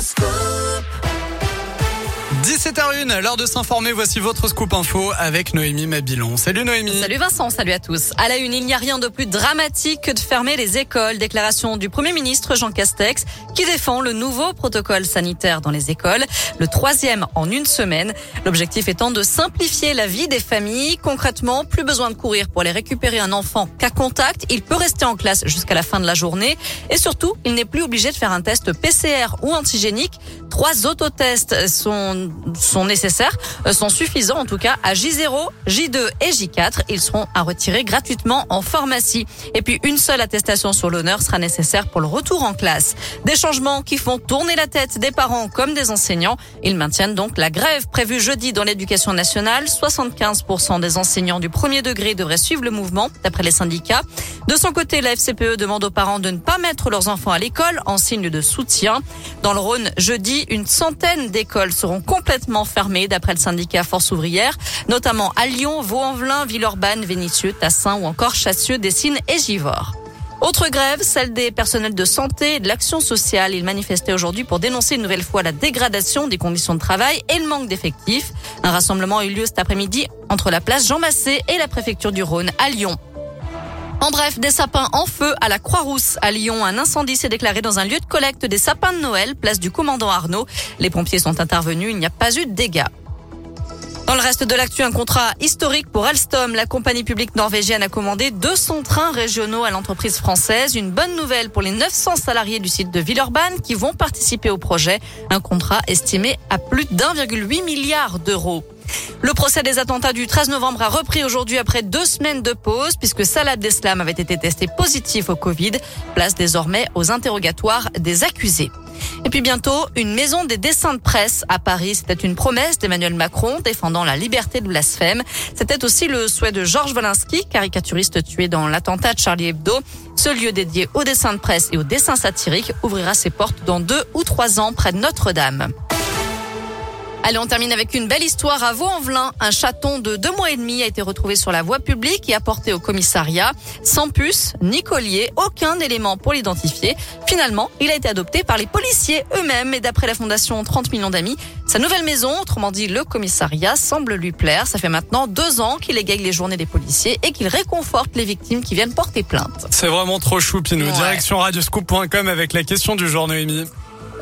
school. 17h01, l'heure de s'informer. Voici votre scoop info avec Noémie Mabilon. Salut Noémie. Salut Vincent, salut à tous. À la une, il n'y a rien de plus dramatique que de fermer les écoles. Déclaration du Premier ministre Jean Castex qui défend le nouveau protocole sanitaire dans les écoles, le troisième en une semaine. L'objectif étant de simplifier la vie des familles. Concrètement, plus besoin de courir pour aller récupérer un enfant cas contact. Il peut rester en classe jusqu'à la fin de la journée. Et surtout, il n'est plus obligé de faire un test PCR ou antigénique. Trois autotests sont, sont nécessaires, euh, sont suffisants en tout cas à J0, J2 et J4. Ils seront à retirer gratuitement en pharmacie. Et puis une seule attestation sur l'honneur sera nécessaire pour le retour en classe. Des changements qui font tourner la tête des parents comme des enseignants. Ils maintiennent donc la grève prévue jeudi dans l'éducation nationale. 75% des enseignants du premier degré devraient suivre le mouvement, d'après les syndicats. De son côté, la FCPE demande aux parents de ne pas mettre leurs enfants à l'école en signe de soutien. Dans le Rhône, jeudi, une centaine d'écoles seront complètement fermées d'après le syndicat Force ouvrière, notamment à Lyon, Vaux-en-Velin, Villeurbanne, Vénissieux, Tassin ou encore Chassieux, Dessines et Givors. Autre grève, celle des personnels de santé et de l'action sociale. Ils manifestaient aujourd'hui pour dénoncer une nouvelle fois la dégradation des conditions de travail et le manque d'effectifs. Un rassemblement a eu lieu cet après-midi entre la place Jean Massé et la préfecture du Rhône à Lyon. En bref, des sapins en feu à la Croix-Rousse à Lyon. Un incendie s'est déclaré dans un lieu de collecte des sapins de Noël, place du commandant Arnaud. Les pompiers sont intervenus, il n'y a pas eu de dégâts. Dans le reste de l'actu, un contrat historique pour Alstom. La compagnie publique norvégienne a commandé 200 trains régionaux à l'entreprise française. Une bonne nouvelle pour les 900 salariés du site de Villeurbanne qui vont participer au projet. Un contrat estimé à plus d'1,8 milliard d'euros. Le procès des attentats du 13 novembre a repris aujourd'hui après deux semaines de pause puisque Salah Abdeslam avait été testé positif au Covid. Place désormais aux interrogatoires des accusés. Et puis bientôt, une maison des dessins de presse à Paris. C'était une promesse d'Emmanuel Macron défendant la liberté de blasphème. C'était aussi le souhait de Georges Wolinski, caricaturiste tué dans l'attentat de Charlie Hebdo. Ce lieu dédié aux dessins de presse et aux dessins satiriques ouvrira ses portes dans deux ou trois ans près de Notre-Dame. Allez, on termine avec une belle histoire à Vaux-en-Velin. Un chaton de deux mois et demi a été retrouvé sur la voie publique et apporté au commissariat. Sans puce, ni collier, aucun élément pour l'identifier. Finalement, il a été adopté par les policiers eux-mêmes et d'après la fondation 30 millions d'amis, sa nouvelle maison, autrement dit le commissariat, semble lui plaire. Ça fait maintenant deux ans qu'il égaye les journées des policiers et qu'il réconforte les victimes qui viennent porter plainte. C'est vraiment trop chou, Pinou. Ouais. Direction radioscoop.com avec la question du jour, Noémie.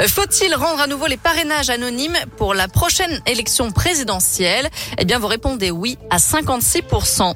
Faut-il rendre à nouveau les parrainages anonymes pour la prochaine élection présidentielle? Eh bien, vous répondez oui à 56%.